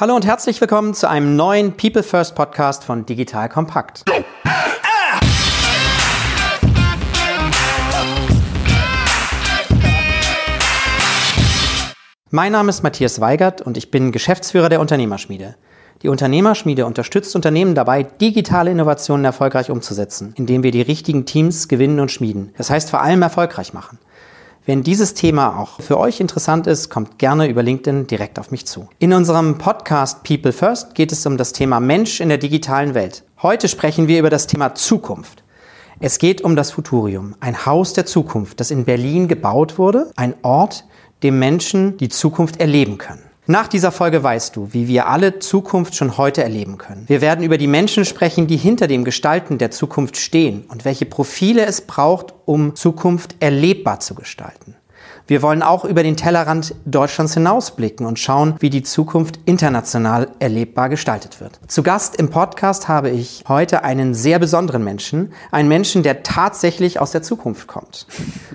Hallo und herzlich willkommen zu einem neuen People First Podcast von Digital Kompakt. Mein Name ist Matthias Weigert und ich bin Geschäftsführer der Unternehmerschmiede. Die Unternehmerschmiede unterstützt Unternehmen dabei, digitale Innovationen erfolgreich umzusetzen, indem wir die richtigen Teams gewinnen und schmieden. Das heißt vor allem erfolgreich machen. Wenn dieses Thema auch für euch interessant ist, kommt gerne über LinkedIn direkt auf mich zu. In unserem Podcast People First geht es um das Thema Mensch in der digitalen Welt. Heute sprechen wir über das Thema Zukunft. Es geht um das Futurium, ein Haus der Zukunft, das in Berlin gebaut wurde, ein Ort, dem Menschen die Zukunft erleben können. Nach dieser Folge weißt du, wie wir alle Zukunft schon heute erleben können. Wir werden über die Menschen sprechen, die hinter dem Gestalten der Zukunft stehen und welche Profile es braucht, um Zukunft erlebbar zu gestalten. Wir wollen auch über den Tellerrand Deutschlands hinausblicken und schauen, wie die Zukunft international erlebbar gestaltet wird. Zu Gast im Podcast habe ich heute einen sehr besonderen Menschen, einen Menschen, der tatsächlich aus der Zukunft kommt.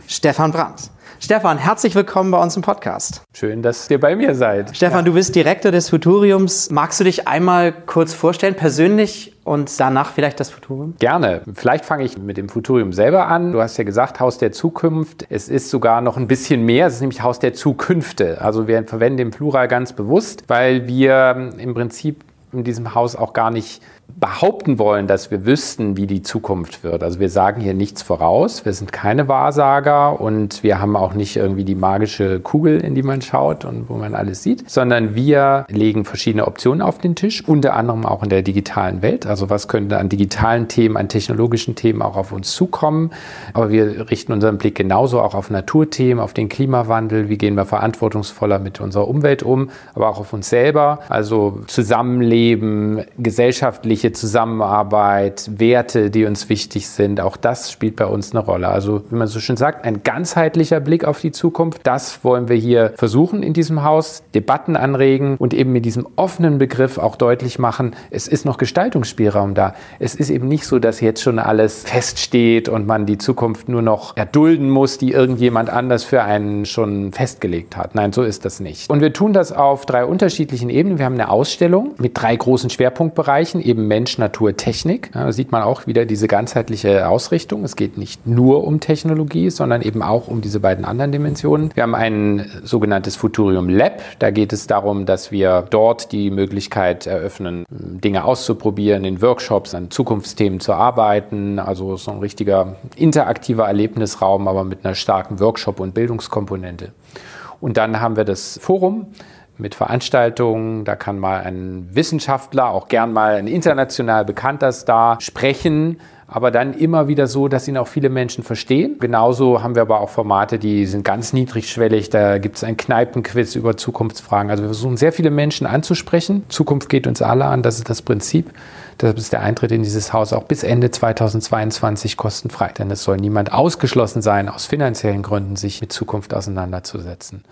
Stefan Brandt. Stefan, herzlich willkommen bei uns im Podcast. Schön, dass ihr bei mir seid. Stefan, ja. du bist Direktor des Futuriums. Magst du dich einmal kurz vorstellen, persönlich und danach vielleicht das Futurium? Gerne. Vielleicht fange ich mit dem Futurium selber an. Du hast ja gesagt, Haus der Zukunft. Es ist sogar noch ein bisschen mehr. Es ist nämlich Haus der Zukünfte. Also wir verwenden den Plural ganz bewusst, weil wir im Prinzip in diesem Haus auch gar nicht behaupten wollen, dass wir wüssten, wie die Zukunft wird. Also wir sagen hier nichts voraus, wir sind keine Wahrsager und wir haben auch nicht irgendwie die magische Kugel, in die man schaut und wo man alles sieht, sondern wir legen verschiedene Optionen auf den Tisch, unter anderem auch in der digitalen Welt. Also was könnte an digitalen Themen, an technologischen Themen auch auf uns zukommen. Aber wir richten unseren Blick genauso auch auf Naturthemen, auf den Klimawandel, wie gehen wir verantwortungsvoller mit unserer Umwelt um, aber auch auf uns selber, also Zusammenleben, gesellschaftlich menschliche Zusammenarbeit, Werte, die uns wichtig sind, auch das spielt bei uns eine Rolle. Also, wie man so schön sagt, ein ganzheitlicher Blick auf die Zukunft, das wollen wir hier versuchen in diesem Haus, Debatten anregen und eben mit diesem offenen Begriff auch deutlich machen, es ist noch Gestaltungsspielraum da. Es ist eben nicht so, dass jetzt schon alles feststeht und man die Zukunft nur noch erdulden muss, die irgendjemand anders für einen schon festgelegt hat. Nein, so ist das nicht. Und wir tun das auf drei unterschiedlichen Ebenen. Wir haben eine Ausstellung mit drei großen Schwerpunktbereichen, eben Mensch, Natur, Technik. Da sieht man auch wieder diese ganzheitliche Ausrichtung. Es geht nicht nur um Technologie, sondern eben auch um diese beiden anderen Dimensionen. Wir haben ein sogenanntes Futurium Lab. Da geht es darum, dass wir dort die Möglichkeit eröffnen, Dinge auszuprobieren, in Workshops an Zukunftsthemen zu arbeiten. Also so ein richtiger interaktiver Erlebnisraum, aber mit einer starken Workshop- und Bildungskomponente. Und dann haben wir das Forum mit Veranstaltungen. Da kann mal ein Wissenschaftler, auch gern mal ein international bekannter Star, sprechen, aber dann immer wieder so, dass ihn auch viele Menschen verstehen. Genauso haben wir aber auch Formate, die sind ganz niedrigschwellig. Da gibt es ein Kneipenquiz über Zukunftsfragen. Also wir versuchen sehr viele Menschen anzusprechen. Zukunft geht uns alle an, das ist das Prinzip. Deshalb ist der Eintritt in dieses Haus auch bis Ende 2022 kostenfrei. Denn es soll niemand ausgeschlossen sein, aus finanziellen Gründen sich mit Zukunft auseinanderzusetzen.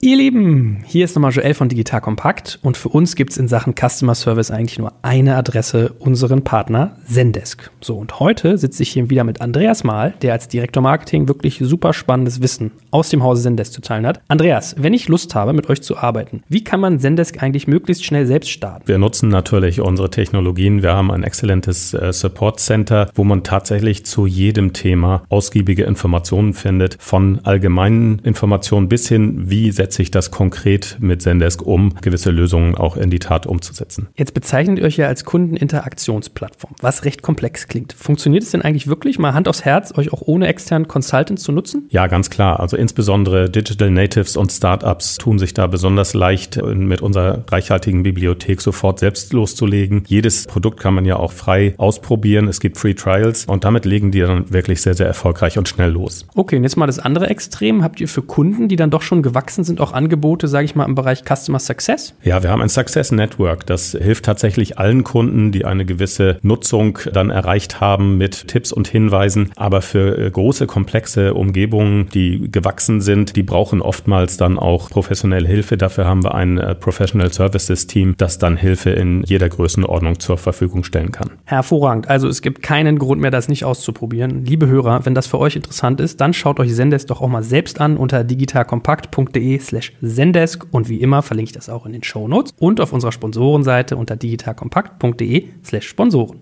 Ihr Lieben, hier ist nochmal Joel von Digital Kompakt und für uns gibt es in Sachen Customer Service eigentlich nur eine Adresse, unseren Partner Zendesk. So, und heute sitze ich hier wieder mit Andreas Mahl, der als Direktor Marketing wirklich super spannendes Wissen aus dem Hause Zendesk zu teilen hat. Andreas, wenn ich Lust habe, mit euch zu arbeiten, wie kann man Zendesk eigentlich möglichst schnell selbst starten? Wir nutzen natürlich unsere Technologien. Wir haben ein exzellentes äh, Support Center, wo man tatsächlich zu jedem Thema ausgiebige Informationen findet, von allgemeinen Informationen bis hin, wie setzt sich das konkret mit Zendesk um, gewisse Lösungen auch in die Tat umzusetzen. Jetzt bezeichnet ihr euch ja als Kundeninteraktionsplattform, was recht komplex klingt. Funktioniert es denn eigentlich wirklich, mal Hand aufs Herz, euch auch ohne externen Consultants zu nutzen? Ja, ganz klar. Also insbesondere Digital Natives und Startups tun sich da besonders leicht, mit unserer reichhaltigen Bibliothek sofort selbst loszulegen. Jedes Produkt kann man ja auch frei ausprobieren. Es gibt Free Trials und damit legen die dann wirklich sehr, sehr erfolgreich und schnell los. Okay, und jetzt mal das andere Extrem. Habt ihr für Kunden, die dann doch schon gewachsen sind, sind auch Angebote, sage ich mal, im Bereich Customer Success? Ja, wir haben ein Success Network. Das hilft tatsächlich allen Kunden, die eine gewisse Nutzung dann erreicht haben mit Tipps und Hinweisen. Aber für äh, große, komplexe Umgebungen, die gewachsen sind, die brauchen oftmals dann auch professionelle Hilfe. Dafür haben wir ein äh, Professional Services Team, das dann Hilfe in jeder Größenordnung zur Verfügung stellen kann. Hervorragend. Also es gibt keinen Grund mehr, das nicht auszuprobieren. Liebe Hörer, wenn das für euch interessant ist, dann schaut euch Sendes doch auch mal selbst an unter digitalkompakt.de slash Zendesk und wie immer verlinke ich das auch in den Show Notes und auf unserer Sponsorenseite unter digitalkompakt.de slash Sponsoren.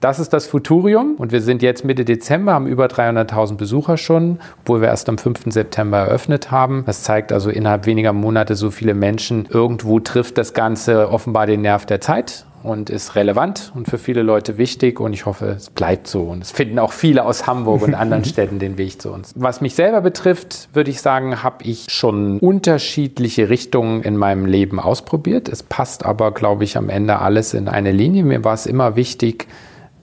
Das ist das Futurium und wir sind jetzt Mitte Dezember, haben über 300.000 Besucher schon, obwohl wir erst am 5. September eröffnet haben. Das zeigt also innerhalb weniger Monate so viele Menschen. Irgendwo trifft das Ganze offenbar den Nerv der Zeit und ist relevant und für viele Leute wichtig und ich hoffe, es bleibt so und es finden auch viele aus Hamburg und anderen Städten den Weg zu uns. Was mich selber betrifft, würde ich sagen, habe ich schon unterschiedliche Richtungen in meinem Leben ausprobiert. Es passt aber, glaube ich, am Ende alles in eine Linie. Mir war es immer wichtig,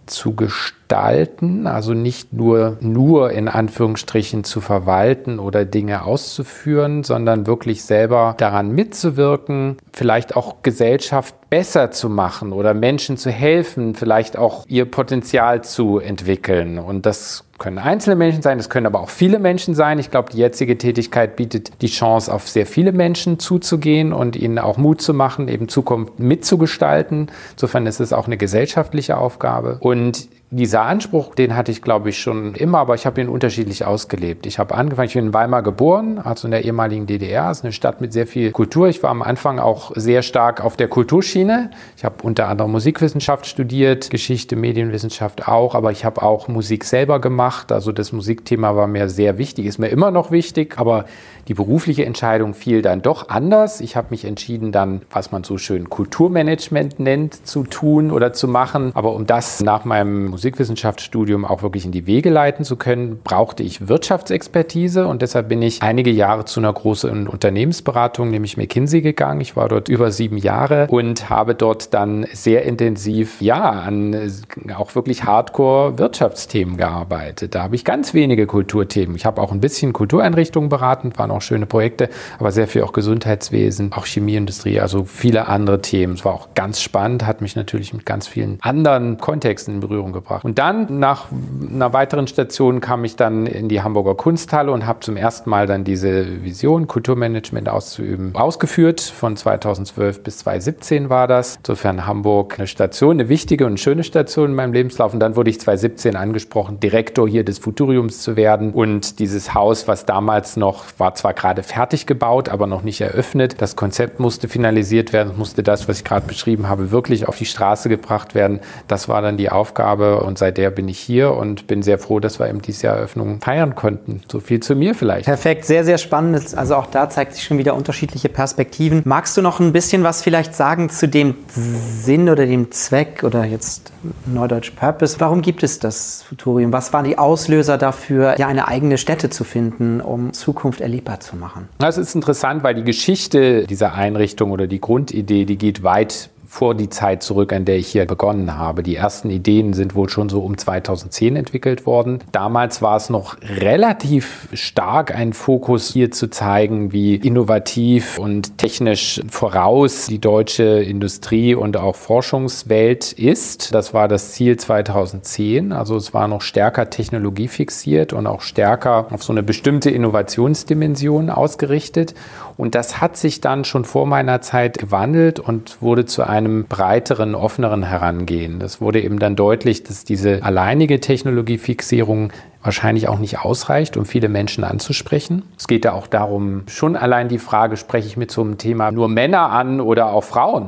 zu gestalten, also nicht nur, nur in Anführungsstrichen zu verwalten oder Dinge auszuführen, sondern wirklich selber daran mitzuwirken, vielleicht auch Gesellschaft besser zu machen oder Menschen zu helfen, vielleicht auch ihr Potenzial zu entwickeln. Und das können einzelne Menschen sein, es können aber auch viele Menschen sein. Ich glaube, die jetzige Tätigkeit bietet die Chance, auf sehr viele Menschen zuzugehen und ihnen auch Mut zu machen, eben Zukunft mitzugestalten. Insofern ist es auch eine gesellschaftliche Aufgabe. Und dieser Anspruch, den hatte ich, glaube ich, schon immer, aber ich habe ihn unterschiedlich ausgelebt. Ich habe angefangen, ich bin in Weimar geboren, also in der ehemaligen DDR. Ist eine Stadt mit sehr viel Kultur. Ich war am Anfang auch sehr stark auf der Kulturschiene. Ich habe unter anderem Musikwissenschaft studiert, Geschichte, Medienwissenschaft auch, aber ich habe auch Musik selber gemacht. Also das Musikthema war mir sehr wichtig, ist mir immer noch wichtig, aber die berufliche Entscheidung fiel dann doch anders. Ich habe mich entschieden, dann, was man so schön Kulturmanagement nennt, zu tun oder zu machen. Aber um das nach meinem Musikwissenschaftsstudium auch wirklich in die Wege leiten zu können, brauchte ich Wirtschaftsexpertise und deshalb bin ich einige Jahre zu einer großen Unternehmensberatung, nämlich McKinsey, gegangen. Ich war dort über sieben Jahre und habe dort dann sehr intensiv, ja, an auch wirklich Hardcore-Wirtschaftsthemen gearbeitet. Da habe ich ganz wenige Kulturthemen. Ich habe auch ein bisschen Kultureinrichtungen beraten, waren auch schöne Projekte, aber sehr viel auch Gesundheitswesen, auch Chemieindustrie, also viele andere Themen. Es war auch ganz spannend, hat mich natürlich mit ganz vielen anderen Kontexten in Berührung gebracht. Und dann nach einer weiteren Station kam ich dann in die Hamburger Kunsthalle und habe zum ersten Mal dann diese Vision, Kulturmanagement auszuüben, ausgeführt. Von 2012 bis 2017 war das. Insofern Hamburg eine Station, eine wichtige und schöne Station in meinem Lebenslauf. Und dann wurde ich 2017 angesprochen, Direktor hier des Futuriums zu werden. Und dieses Haus, was damals noch war, zwar gerade fertig gebaut, aber noch nicht eröffnet. Das Konzept musste finalisiert werden, musste das, was ich gerade beschrieben habe, wirklich auf die Straße gebracht werden. Das war dann die Aufgabe und seither bin ich hier und bin sehr froh, dass wir eben dieses Jahr Eröffnung feiern konnten. So viel zu mir vielleicht. Perfekt, sehr, sehr spannend. Also auch da zeigt sich schon wieder unterschiedliche Perspektiven. Magst du noch ein bisschen was vielleicht sagen zu dem Sinn oder dem Zweck oder jetzt Neudeutsch Purpose? Warum gibt es das Futurium? Was waren die Auslöser dafür, ja eine eigene Stätte zu finden, um Zukunft erlebbar zu machen. Das ist interessant, weil die Geschichte dieser Einrichtung oder die Grundidee, die geht weit vor die Zeit zurück, an der ich hier begonnen habe. Die ersten Ideen sind wohl schon so um 2010 entwickelt worden. Damals war es noch relativ stark ein Fokus hier zu zeigen, wie innovativ und technisch voraus die deutsche Industrie und auch Forschungswelt ist. Das war das Ziel 2010. Also es war noch stärker technologiefixiert und auch stärker auf so eine bestimmte Innovationsdimension ausgerichtet. Und das hat sich dann schon vor meiner Zeit gewandelt und wurde zu einem breiteren, offeneren Herangehen. Das wurde eben dann deutlich, dass diese alleinige Technologiefixierung wahrscheinlich auch nicht ausreicht, um viele Menschen anzusprechen. Es geht ja auch darum, schon allein die Frage, spreche ich mit so einem Thema nur Männer an oder auch Frauen?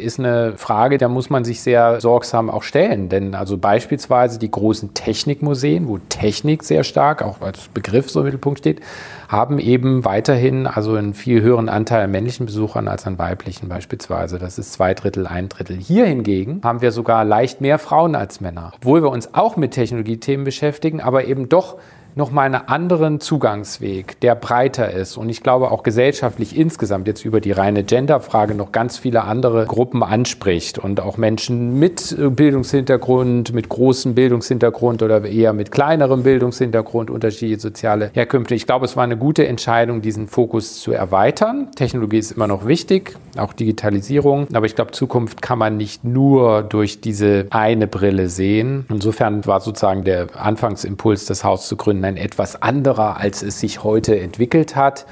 Ist eine Frage, da muss man sich sehr sorgsam auch stellen. Denn also beispielsweise die großen Technikmuseen, wo Technik sehr stark auch als Begriff so im Mittelpunkt steht, haben eben weiterhin also einen viel höheren Anteil an männlichen Besuchern als an weiblichen beispielsweise. Das ist zwei Drittel, ein Drittel. Hier hingegen haben wir sogar leicht mehr Frauen als Männer, obwohl wir uns auch mit Technologiethemen beschäftigen, aber eben doch nochmal einen anderen Zugangsweg, der breiter ist und ich glaube auch gesellschaftlich insgesamt jetzt über die reine Genderfrage noch ganz viele andere Gruppen anspricht und auch Menschen mit Bildungshintergrund, mit großem Bildungshintergrund oder eher mit kleinerem Bildungshintergrund, unterschiedliche soziale Herkünfte. Ich glaube, es war eine gute Entscheidung, diesen Fokus zu erweitern. Technologie ist immer noch wichtig, auch Digitalisierung, aber ich glaube, Zukunft kann man nicht nur durch diese eine Brille sehen. Insofern war sozusagen der Anfangsimpuls, das Haus zu gründen, ein etwas anderer, als es sich heute entwickelt hat.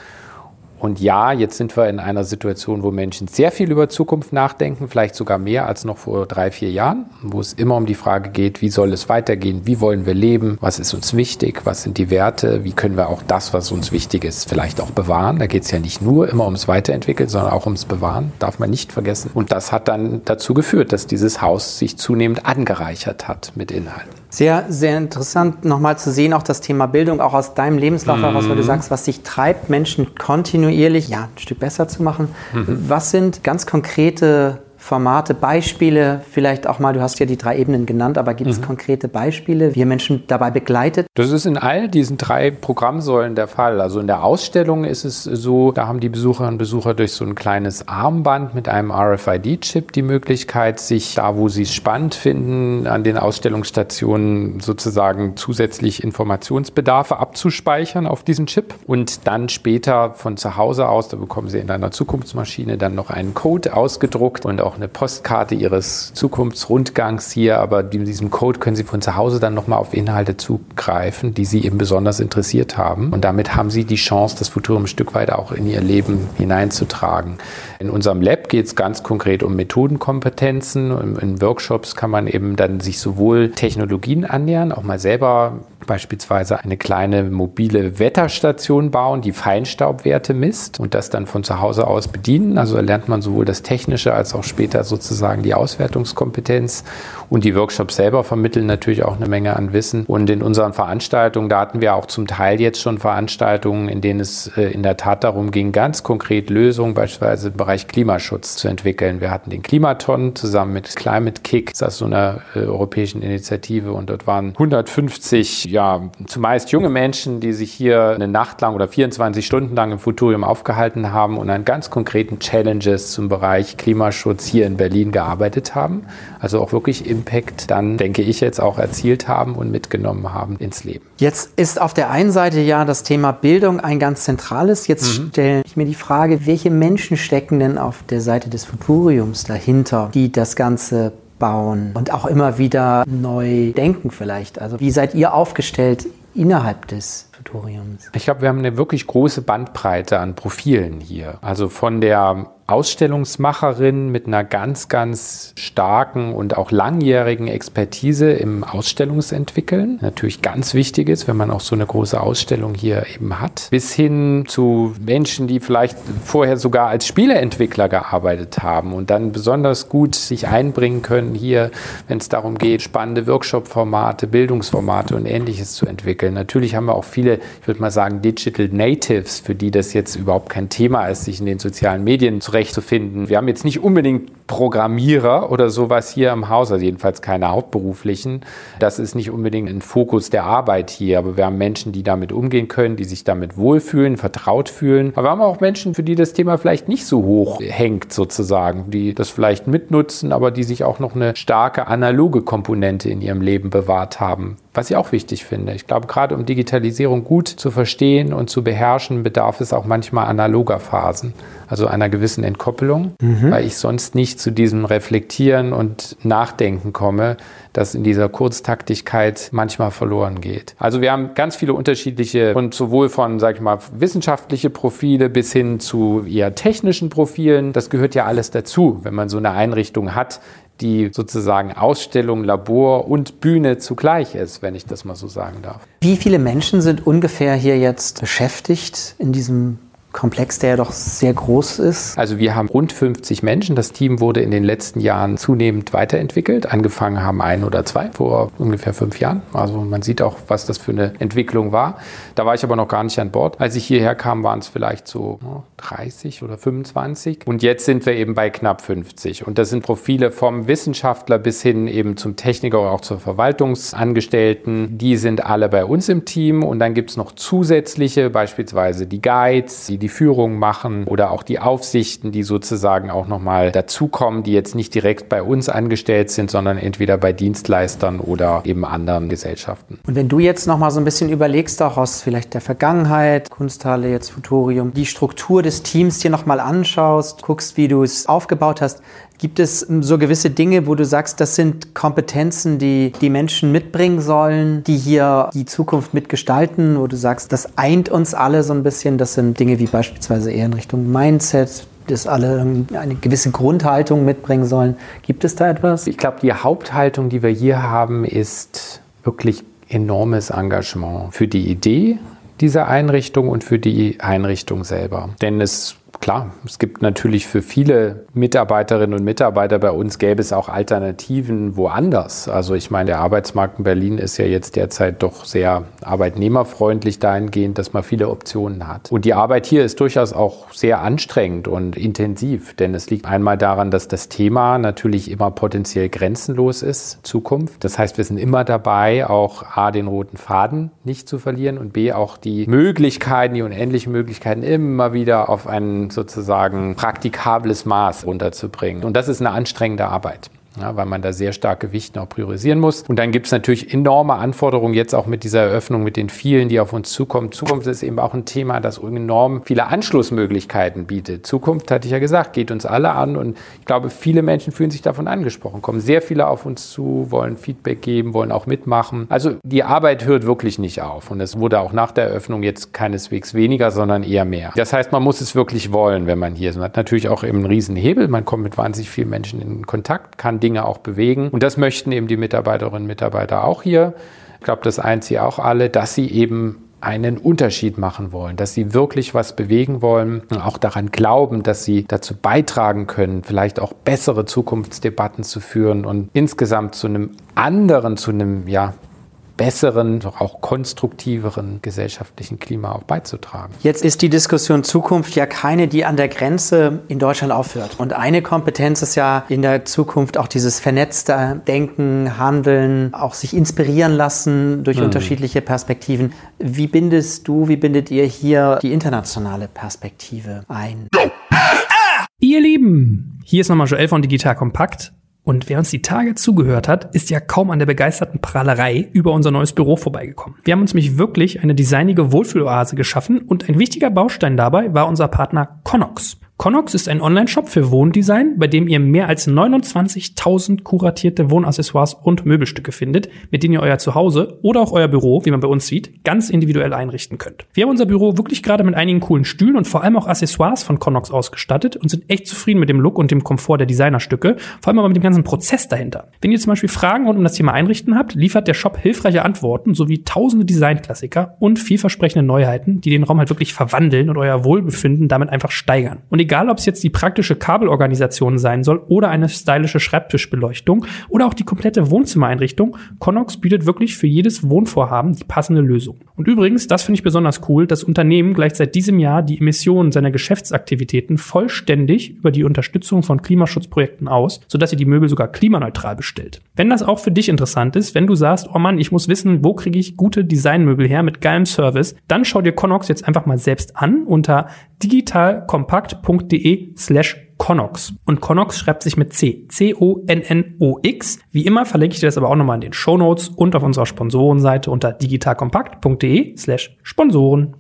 Und ja, jetzt sind wir in einer Situation, wo Menschen sehr viel über Zukunft nachdenken, vielleicht sogar mehr als noch vor drei, vier Jahren, wo es immer um die Frage geht, wie soll es weitergehen, wie wollen wir leben, was ist uns wichtig, was sind die Werte, wie können wir auch das, was uns wichtig ist, vielleicht auch bewahren. Da geht es ja nicht nur immer ums Weiterentwickeln, sondern auch ums Bewahren, darf man nicht vergessen. Und das hat dann dazu geführt, dass dieses Haus sich zunehmend angereichert hat mit Inhalten. Sehr, sehr interessant nochmal zu sehen, auch das Thema Bildung, auch aus deinem Lebenslauf heraus, weil du mhm. sagst, was dich treibt, Menschen kontinuierlich ja, ein Stück besser zu machen. Mhm. Was sind ganz konkrete Formate, Beispiele, vielleicht auch mal, du hast ja die drei Ebenen genannt, aber gibt es mhm. konkrete Beispiele, wie ihr Menschen dabei begleitet? Das ist in all diesen drei Programmsäulen der Fall. Also in der Ausstellung ist es so, da haben die Besucherinnen und Besucher durch so ein kleines Armband mit einem RFID-Chip die Möglichkeit, sich da, wo sie es spannend finden, an den Ausstellungsstationen sozusagen zusätzlich Informationsbedarfe abzuspeichern auf diesen Chip und dann später von zu Hause aus, da bekommen sie in einer Zukunftsmaschine dann noch einen Code ausgedruckt und auch eine Postkarte Ihres Zukunftsrundgangs hier, aber mit diesem Code können Sie von zu Hause dann nochmal auf Inhalte zugreifen, die Sie eben besonders interessiert haben. Und damit haben Sie die Chance, das Futurum ein Stück weit auch in Ihr Leben hineinzutragen. In unserem Lab geht es ganz konkret um Methodenkompetenzen. In Workshops kann man eben dann sich sowohl Technologien annähern, auch mal selber beispielsweise eine kleine mobile Wetterstation bauen, die Feinstaubwerte misst und das dann von zu Hause aus bedienen. Also lernt man sowohl das Technische als auch später sozusagen die Auswertungskompetenz. Und die Workshops selber vermitteln natürlich auch eine Menge an Wissen. Und in unseren Veranstaltungen, da hatten wir auch zum Teil jetzt schon Veranstaltungen, in denen es äh, in der Tat darum ging, ganz konkret Lösungen beispielsweise im Bereich Klimaschutz zu entwickeln. Wir hatten den Klimaton zusammen mit Climate Kick, das ist so einer äh, europäischen Initiative. Und dort waren 150, ja, zumeist junge Menschen, die sich hier eine Nacht lang oder 24 Stunden lang im Futurium aufgehalten haben und an ganz konkreten Challenges zum Bereich Klimaschutz hier in Berlin gearbeitet haben. Also auch wirklich im Impact dann, denke ich, jetzt auch erzielt haben und mitgenommen haben ins Leben. Jetzt ist auf der einen Seite ja das Thema Bildung ein ganz zentrales. Jetzt mhm. stelle ich mir die Frage, welche Menschen stecken denn auf der Seite des Futuriums dahinter, die das Ganze bauen und auch immer wieder neu denken vielleicht. Also wie seid ihr aufgestellt innerhalb des Futuriums? Ich glaube, wir haben eine wirklich große Bandbreite an Profilen hier. Also von der Ausstellungsmacherin mit einer ganz, ganz starken und auch langjährigen Expertise im Ausstellungsentwickeln. Natürlich ganz wichtig ist, wenn man auch so eine große Ausstellung hier eben hat. Bis hin zu Menschen, die vielleicht vorher sogar als Spieleentwickler gearbeitet haben und dann besonders gut sich einbringen können hier, wenn es darum geht, spannende Workshop-Formate, Bildungsformate und ähnliches zu entwickeln. Natürlich haben wir auch viele, ich würde mal sagen, Digital Natives, für die das jetzt überhaupt kein Thema ist, sich in den sozialen Medien zu zurechtzufinden. Wir haben jetzt nicht unbedingt Programmierer oder sowas hier im Haus, also jedenfalls keine hauptberuflichen. Das ist nicht unbedingt ein Fokus der Arbeit hier, aber wir haben Menschen, die damit umgehen können, die sich damit wohlfühlen, vertraut fühlen. Aber wir haben auch Menschen, für die das Thema vielleicht nicht so hoch hängt sozusagen, die das vielleicht mitnutzen, aber die sich auch noch eine starke analoge Komponente in ihrem Leben bewahrt haben was ich auch wichtig finde. Ich glaube, gerade um Digitalisierung gut zu verstehen und zu beherrschen, bedarf es auch manchmal analoger Phasen, also einer gewissen Entkoppelung, mhm. weil ich sonst nicht zu diesem Reflektieren und Nachdenken komme, das in dieser Kurztaktigkeit manchmal verloren geht. Also wir haben ganz viele unterschiedliche und sowohl von, sag ich mal, wissenschaftliche Profile bis hin zu eher technischen Profilen. Das gehört ja alles dazu, wenn man so eine Einrichtung hat, die sozusagen Ausstellung, Labor und Bühne zugleich ist, wenn ich das mal so sagen darf. Wie viele Menschen sind ungefähr hier jetzt beschäftigt in diesem Komplex, der ja doch sehr groß ist. Also wir haben rund 50 Menschen. Das Team wurde in den letzten Jahren zunehmend weiterentwickelt. Angefangen haben ein oder zwei vor ungefähr fünf Jahren. Also man sieht auch, was das für eine Entwicklung war. Da war ich aber noch gar nicht an Bord. Als ich hierher kam, waren es vielleicht so 30 oder 25. Und jetzt sind wir eben bei knapp 50. Und das sind Profile vom Wissenschaftler bis hin eben zum Techniker oder auch zur Verwaltungsangestellten. Die sind alle bei uns im Team. Und dann gibt es noch zusätzliche, beispielsweise die Guides, die die die Führung machen oder auch die Aufsichten, die sozusagen auch nochmal dazukommen, die jetzt nicht direkt bei uns angestellt sind, sondern entweder bei Dienstleistern oder eben anderen Gesellschaften. Und wenn du jetzt nochmal so ein bisschen überlegst, auch aus vielleicht der Vergangenheit, Kunsthalle, jetzt Futurium, die Struktur des Teams dir nochmal anschaust, guckst, wie du es aufgebaut hast, Gibt es so gewisse Dinge, wo du sagst, das sind Kompetenzen, die die Menschen mitbringen sollen, die hier die Zukunft mitgestalten, wo du sagst, das eint uns alle so ein bisschen? Das sind Dinge wie beispielsweise eher in Richtung Mindset, dass alle eine gewisse Grundhaltung mitbringen sollen. Gibt es da etwas? Ich glaube, die Haupthaltung, die wir hier haben, ist wirklich enormes Engagement für die Idee dieser Einrichtung und für die Einrichtung selber. Denn es Klar, es gibt natürlich für viele Mitarbeiterinnen und Mitarbeiter bei uns gäbe es auch Alternativen woanders. Also ich meine, der Arbeitsmarkt in Berlin ist ja jetzt derzeit doch sehr arbeitnehmerfreundlich dahingehend, dass man viele Optionen hat. Und die Arbeit hier ist durchaus auch sehr anstrengend und intensiv, denn es liegt einmal daran, dass das Thema natürlich immer potenziell grenzenlos ist, Zukunft. Das heißt, wir sind immer dabei, auch A, den roten Faden nicht zu verlieren und B, auch die Möglichkeiten, die unendlichen Möglichkeiten immer wieder auf einen sozusagen praktikables Maß runterzubringen. Und das ist eine anstrengende Arbeit ja, weil man da sehr stark Gewichten auch priorisieren muss. Und dann gibt es natürlich enorme Anforderungen jetzt auch mit dieser Eröffnung, mit den vielen, die auf uns zukommen. Zukunft ist eben auch ein Thema, das enorm viele Anschlussmöglichkeiten bietet. Zukunft, hatte ich ja gesagt, geht uns alle an und ich glaube, viele Menschen fühlen sich davon angesprochen, kommen sehr viele auf uns zu, wollen Feedback geben, wollen auch mitmachen. Also die Arbeit hört wirklich nicht auf und es wurde auch nach der Eröffnung jetzt keineswegs weniger, sondern eher mehr. Das heißt, man muss es wirklich wollen, wenn man hier ist. Man hat natürlich auch eben einen riesen Hebel, man kommt mit wahnsinnig vielen Menschen in Kontakt, kann Dinge Dinge auch bewegen. Und das möchten eben die Mitarbeiterinnen und Mitarbeiter auch hier. Ich glaube, das eint sie auch alle, dass sie eben einen Unterschied machen wollen, dass sie wirklich was bewegen wollen und auch daran glauben, dass sie dazu beitragen können, vielleicht auch bessere Zukunftsdebatten zu führen und insgesamt zu einem anderen, zu einem ja besseren, doch auch konstruktiveren gesellschaftlichen Klima auch beizutragen. Jetzt ist die Diskussion Zukunft ja keine, die an der Grenze in Deutschland aufhört. Und eine Kompetenz ist ja in der Zukunft auch dieses vernetzte Denken, Handeln, auch sich inspirieren lassen durch mhm. unterschiedliche Perspektiven. Wie bindest du, wie bindet ihr hier die internationale Perspektive ein? Ihr Lieben, hier ist nochmal Joel von Digital Kompakt. Und wer uns die Tage zugehört hat, ist ja kaum an der begeisterten Prahlerei über unser neues Büro vorbeigekommen. Wir haben uns nämlich wirklich eine designige Wohlfühloase geschaffen und ein wichtiger Baustein dabei war unser Partner Connox. Connox ist ein Online-Shop für Wohndesign, bei dem ihr mehr als 29.000 kuratierte Wohnaccessoires und Möbelstücke findet, mit denen ihr euer Zuhause oder auch euer Büro, wie man bei uns sieht, ganz individuell einrichten könnt. Wir haben unser Büro wirklich gerade mit einigen coolen Stühlen und vor allem auch Accessoires von Connox ausgestattet und sind echt zufrieden mit dem Look und dem Komfort der Designerstücke, vor allem aber mit dem ganzen Prozess dahinter. Wenn ihr zum Beispiel Fragen rund um das Thema Einrichten habt, liefert der Shop hilfreiche Antworten sowie tausende Designklassiker und vielversprechende Neuheiten, die den Raum halt wirklich verwandeln und euer Wohlbefinden damit einfach steigern. Und egal ob es jetzt die praktische Kabelorganisation sein soll oder eine stylische Schreibtischbeleuchtung oder auch die komplette Wohnzimmereinrichtung, Connox bietet wirklich für jedes Wohnvorhaben die passende Lösung. Und übrigens, das finde ich besonders cool, das Unternehmen gleicht seit diesem Jahr die Emissionen seiner Geschäftsaktivitäten vollständig über die Unterstützung von Klimaschutzprojekten aus, sodass ihr die Möbel sogar klimaneutral bestellt. Wenn das auch für dich interessant ist, wenn du sagst, oh Mann, ich muss wissen, wo kriege ich gute Designmöbel her mit geilem Service, dann schau dir Connox jetzt einfach mal selbst an unter digitalkompakt.de slash Connox. Und Connox schreibt sich mit C. C-O-N-N-O-X. Wie immer verlinke ich dir das aber auch nochmal in den Show Notes und auf unserer Sponsorenseite unter digitalkompakt.de slash Sponsoren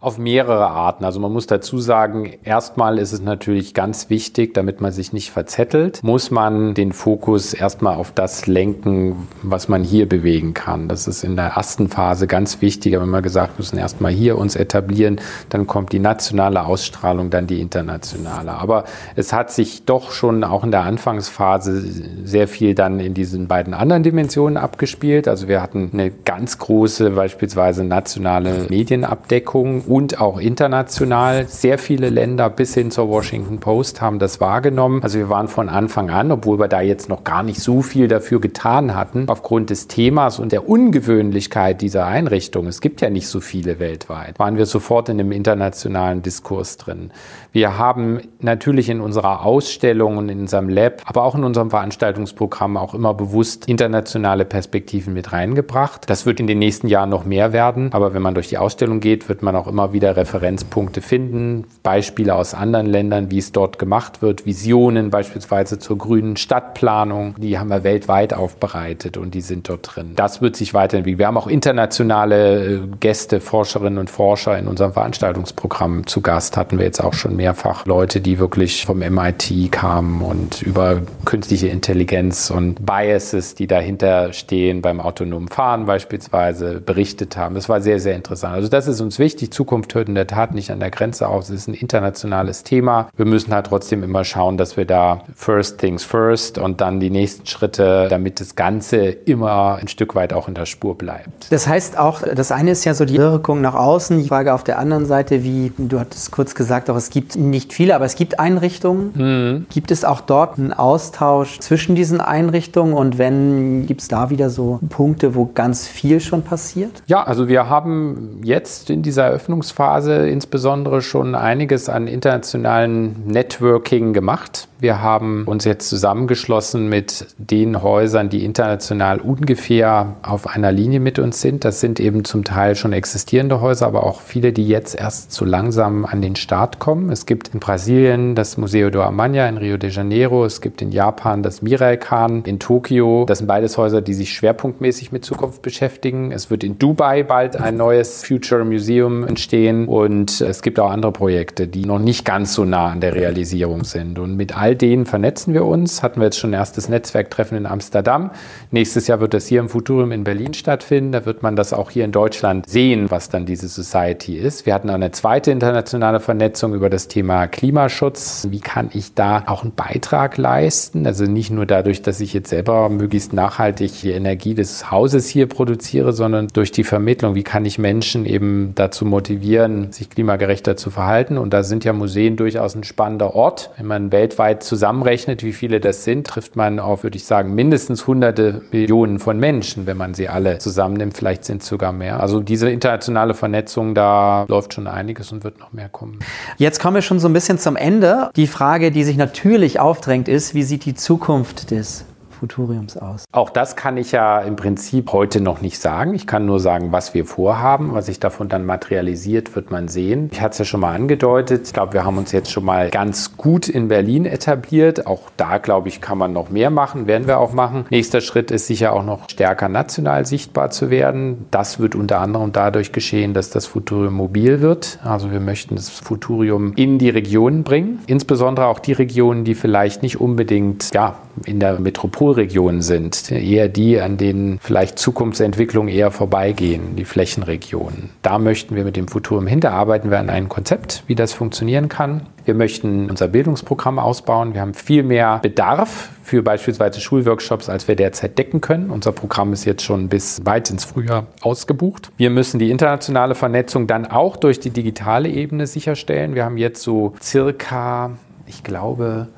auf mehrere Arten. Also man muss dazu sagen, erstmal ist es natürlich ganz wichtig, damit man sich nicht verzettelt, muss man den Fokus erstmal auf das lenken, was man hier bewegen kann. Das ist in der ersten Phase ganz wichtig. Aber wenn wir gesagt, müssen erstmal hier uns etablieren, dann kommt die nationale Ausstrahlung, dann die internationale. Aber es hat sich doch schon auch in der Anfangsphase sehr viel dann in diesen beiden anderen Dimensionen abgespielt. Also wir hatten eine ganz große beispielsweise nationale Medienabdeckung und auch international. Sehr viele Länder bis hin zur Washington Post haben das wahrgenommen. Also wir waren von Anfang an, obwohl wir da jetzt noch gar nicht so viel dafür getan hatten, aufgrund des Themas und der Ungewöhnlichkeit dieser Einrichtung, es gibt ja nicht so viele weltweit, waren wir sofort in einem internationalen Diskurs drin. Wir haben natürlich in unserer Ausstellung und in unserem Lab, aber auch in unserem Veranstaltungsprogramm auch immer bewusst internationale Perspektiven mit reingebracht. Das wird in den nächsten Jahren noch mehr werden, aber wenn man durch die Ausstellung geht, wird man auch immer wieder Referenzpunkte finden, Beispiele aus anderen Ländern, wie es dort gemacht wird, Visionen beispielsweise zur grünen Stadtplanung, die haben wir weltweit aufbereitet und die sind dort drin. Das wird sich weiterentwickeln. Wir haben auch internationale äh, Gäste, Forscherinnen und Forscher in unserem Veranstaltungsprogramm zu Gast, hatten wir jetzt auch schon mehrfach Leute, die wirklich vom MIT kamen und über künstliche Intelligenz und Biases, die dahinter stehen beim autonomen Fahren beispielsweise, berichtet haben. Das war sehr, sehr interessant. Also das ist uns wichtig. Zukunft hört in der Tat nicht an der Grenze auf. Es ist ein internationales Thema. Wir müssen halt trotzdem immer schauen, dass wir da first things first und dann die nächsten Schritte, damit das Ganze immer ein Stück weit auch in der Spur bleibt. Das heißt auch, das eine ist ja so die Wirkung nach außen. Die Frage auf der anderen Seite, wie du hattest kurz gesagt, auch es gibt nicht viele, aber es gibt Einrichtungen. Mhm. Gibt es auch dort einen Austausch zwischen diesen Einrichtungen und wenn, gibt es da wieder so Punkte, wo ganz viel schon passiert? Ja, also wir haben jetzt in dieser Eröffnungsphase insbesondere schon einiges an internationalen Networking gemacht. Wir haben uns jetzt zusammengeschlossen mit den Häusern, die international ungefähr auf einer Linie mit uns sind. Das sind eben zum Teil schon existierende Häuser, aber auch viele, die jetzt erst so langsam an den Start kommen. Es gibt in Brasilien das Museo do Amanhã in Rio de Janeiro, es gibt in Japan das Mirai-Kan in Tokio. Das sind beides Häuser, die sich schwerpunktmäßig mit Zukunft beschäftigen. Es wird in Dubai bald ein neues Future Museum entstehen und es gibt auch andere Projekte, die noch nicht ganz so nah an der Realisierung sind. Und mit all denen vernetzen wir uns. Hatten wir jetzt schon erstes Netzwerktreffen in Amsterdam. Nächstes Jahr wird das hier im Futurium in Berlin stattfinden. Da wird man das auch hier in Deutschland sehen, was dann diese Society ist. Wir hatten eine zweite internationale Vernetzung über das Thema Klimaschutz. Wie kann ich da auch einen Beitrag leisten? Also nicht nur dadurch, dass ich jetzt selber möglichst nachhaltig die Energie des Hauses hier produziere, sondern durch die Vermittlung. Wie kann ich Menschen eben dazu motivieren, sich klimagerechter zu verhalten? Und da sind ja Museen durchaus ein spannender Ort. Wenn man weltweit zusammenrechnet, wie viele das sind, trifft man auf, würde ich sagen, mindestens hunderte Millionen von Menschen, wenn man sie alle zusammennimmt. Vielleicht sind es sogar mehr. Also diese internationale Vernetzung, da läuft schon einiges und wird noch mehr kommen. Jetzt kommen wir schon so ein bisschen zum Ende. Die Frage, die sich natürlich aufdrängt, ist, wie sieht die Zukunft des Futuriums aus? Auch das kann ich ja im Prinzip heute noch nicht sagen. Ich kann nur sagen, was wir vorhaben. Was sich davon dann materialisiert, wird man sehen. Ich hatte es ja schon mal angedeutet. Ich glaube, wir haben uns jetzt schon mal ganz gut in Berlin etabliert. Auch da, glaube ich, kann man noch mehr machen, werden wir auch machen. Nächster Schritt ist sicher auch noch stärker national sichtbar zu werden. Das wird unter anderem dadurch geschehen, dass das Futurium mobil wird. Also wir möchten das Futurium in die Regionen bringen. Insbesondere auch die Regionen, die vielleicht nicht unbedingt ja, in der Metropole Metropolregionen sind, eher die, an denen vielleicht Zukunftsentwicklungen eher vorbeigehen, die Flächenregionen. Da möchten wir mit dem Futurum hinterarbeiten wir an einem Konzept, wie das funktionieren kann. Wir möchten unser Bildungsprogramm ausbauen. Wir haben viel mehr Bedarf für beispielsweise Schulworkshops, als wir derzeit decken können. Unser Programm ist jetzt schon bis weit ins Frühjahr ausgebucht. Wir müssen die internationale Vernetzung dann auch durch die digitale Ebene sicherstellen. Wir haben jetzt so circa, ich glaube,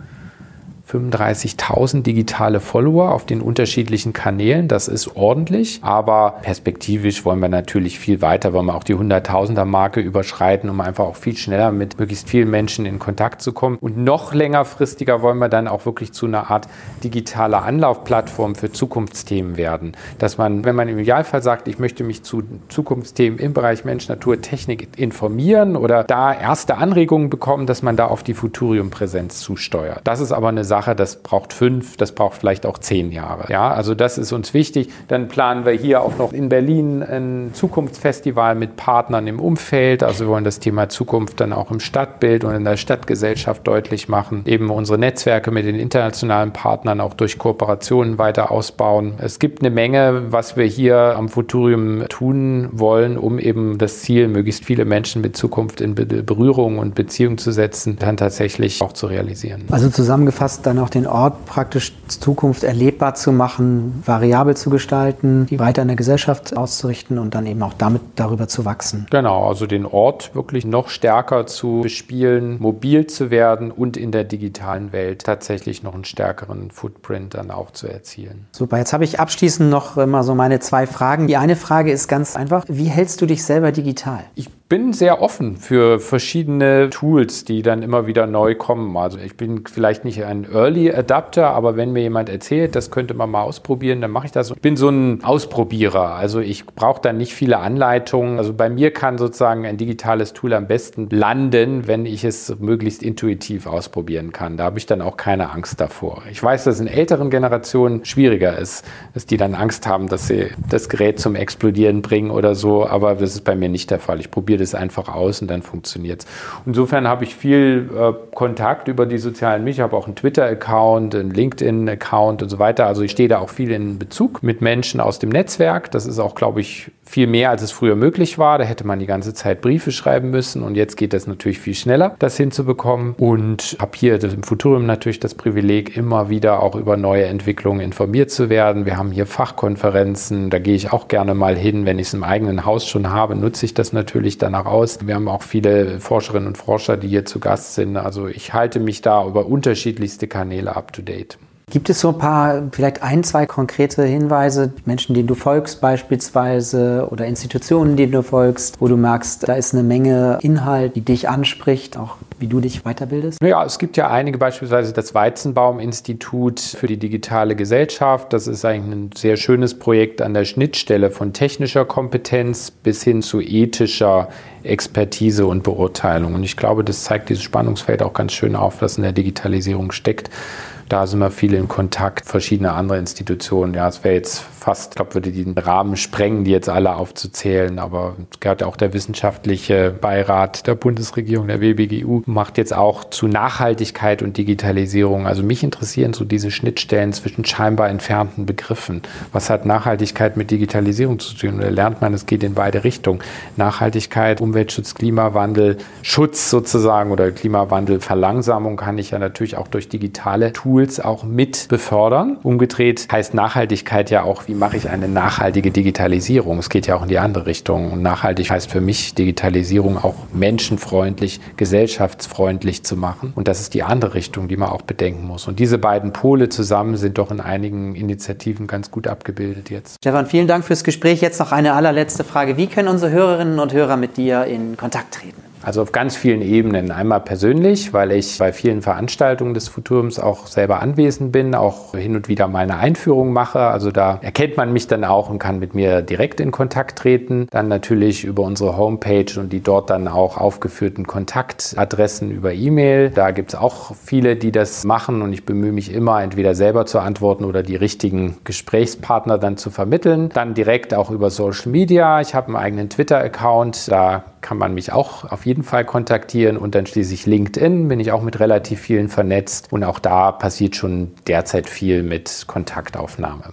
35.000 digitale Follower auf den unterschiedlichen Kanälen. Das ist ordentlich, aber perspektivisch wollen wir natürlich viel weiter, wollen wir auch die 100.000er Marke überschreiten, um einfach auch viel schneller mit möglichst vielen Menschen in Kontakt zu kommen. Und noch längerfristiger wollen wir dann auch wirklich zu einer Art digitaler Anlaufplattform für Zukunftsthemen werden. Dass man, wenn man im Idealfall sagt, ich möchte mich zu Zukunftsthemen im Bereich Mensch, Natur, Technik informieren oder da erste Anregungen bekommen, dass man da auf die Futurium-Präsenz zusteuert. Das ist aber eine Sache, Sache, das braucht fünf, das braucht vielleicht auch zehn Jahre. Ja, also das ist uns wichtig. Dann planen wir hier auch noch in Berlin ein Zukunftsfestival mit Partnern im Umfeld. Also wir wollen das Thema Zukunft dann auch im Stadtbild und in der Stadtgesellschaft deutlich machen. Eben unsere Netzwerke mit den internationalen Partnern auch durch Kooperationen weiter ausbauen. Es gibt eine Menge, was wir hier am Futurium tun wollen, um eben das Ziel, möglichst viele Menschen mit Zukunft in Berührung und Beziehung zu setzen, dann tatsächlich auch zu realisieren. Also zusammengefasst, dann auch den Ort praktisch Zukunft erlebbar zu machen, variabel zu gestalten, die weiter in der Gesellschaft auszurichten und dann eben auch damit darüber zu wachsen. Genau, also den Ort wirklich noch stärker zu bespielen, mobil zu werden und in der digitalen Welt tatsächlich noch einen stärkeren Footprint dann auch zu erzielen. Super, jetzt habe ich abschließend noch immer so meine zwei Fragen. Die eine Frage ist ganz einfach, wie hältst du dich selber digital? Ich bin sehr offen für verschiedene Tools, die dann immer wieder neu kommen. Also ich bin vielleicht nicht ein Early Adapter, aber wenn mir jemand erzählt, das könnte man mal ausprobieren, dann mache ich das. Ich bin so ein Ausprobierer. Also ich brauche dann nicht viele Anleitungen. Also bei mir kann sozusagen ein digitales Tool am besten landen, wenn ich es möglichst intuitiv ausprobieren kann. Da habe ich dann auch keine Angst davor. Ich weiß, dass in älteren Generationen schwieriger ist, dass die dann Angst haben, dass sie das Gerät zum Explodieren bringen oder so, aber das ist bei mir nicht der Fall. Ich probiere es einfach aus und dann funktioniert es. Insofern habe ich viel äh, Kontakt über die sozialen Medien. Habe auch einen Twitter-Account, einen LinkedIn-Account und so weiter. Also ich stehe da auch viel in Bezug mit Menschen aus dem Netzwerk. Das ist auch, glaube ich, viel mehr, als es früher möglich war. Da hätte man die ganze Zeit Briefe schreiben müssen und jetzt geht das natürlich viel schneller, das hinzubekommen. Und habe hier im Futurium natürlich das Privileg, immer wieder auch über neue Entwicklungen informiert zu werden. Wir haben hier Fachkonferenzen, da gehe ich auch gerne mal hin. Wenn ich es im eigenen Haus schon habe, nutze ich das natürlich danach aus. Wir haben auch viele Forscherinnen und Forscher, die hier zu Gast sind. Also ich halte mich da über unterschiedlichste Kanäle up to date. Gibt es so ein paar, vielleicht ein, zwei konkrete Hinweise, Menschen, denen du folgst beispielsweise oder Institutionen, denen du folgst, wo du merkst, da ist eine Menge Inhalt, die dich anspricht, auch wie du dich weiterbildest? Ja, es gibt ja einige, beispielsweise das Weizenbaum-Institut für die digitale Gesellschaft. Das ist eigentlich ein sehr schönes Projekt an der Schnittstelle von technischer Kompetenz bis hin zu ethischer Expertise und Beurteilung. Und ich glaube, das zeigt dieses Spannungsfeld auch ganz schön auf, das in der Digitalisierung steckt. Da sind wir viel in Kontakt, verschiedene andere Institutionen. Ja, es wäre jetzt fast, ich glaube, würde den Rahmen sprengen, die jetzt alle aufzuzählen. Aber es gehört auch der wissenschaftliche Beirat der Bundesregierung, der WBGU, macht jetzt auch zu Nachhaltigkeit und Digitalisierung. Also mich interessieren so diese Schnittstellen zwischen scheinbar entfernten Begriffen. Was hat Nachhaltigkeit mit Digitalisierung zu tun? Da lernt man, es geht in beide Richtungen. Nachhaltigkeit, Umweltschutz, Klimawandel, Schutz sozusagen oder Klimawandelverlangsamung kann ich ja natürlich auch durch digitale Tools auch mit befördern. Umgedreht heißt Nachhaltigkeit ja auch, wie wie mache ich eine nachhaltige Digitalisierung? Es geht ja auch in die andere Richtung. Und nachhaltig heißt für mich, Digitalisierung auch menschenfreundlich, gesellschaftsfreundlich zu machen. Und das ist die andere Richtung, die man auch bedenken muss. Und diese beiden Pole zusammen sind doch in einigen Initiativen ganz gut abgebildet jetzt. Stefan, vielen Dank fürs Gespräch. Jetzt noch eine allerletzte Frage. Wie können unsere Hörerinnen und Hörer mit dir in Kontakt treten? Also auf ganz vielen Ebenen. Einmal persönlich, weil ich bei vielen Veranstaltungen des Futuriums auch selber anwesend bin, auch hin und wieder meine Einführung mache. Also da erkennt man mich dann auch und kann mit mir direkt in Kontakt treten. Dann natürlich über unsere Homepage und die dort dann auch aufgeführten Kontaktadressen über E-Mail. Da gibt es auch viele, die das machen und ich bemühe mich immer, entweder selber zu antworten oder die richtigen Gesprächspartner dann zu vermitteln. Dann direkt auch über Social Media. Ich habe einen eigenen Twitter-Account. Da kann man mich auch auf jeden Fall kontaktieren und dann schließlich LinkedIn bin ich auch mit relativ vielen vernetzt und auch da passiert schon derzeit viel mit Kontaktaufnahme.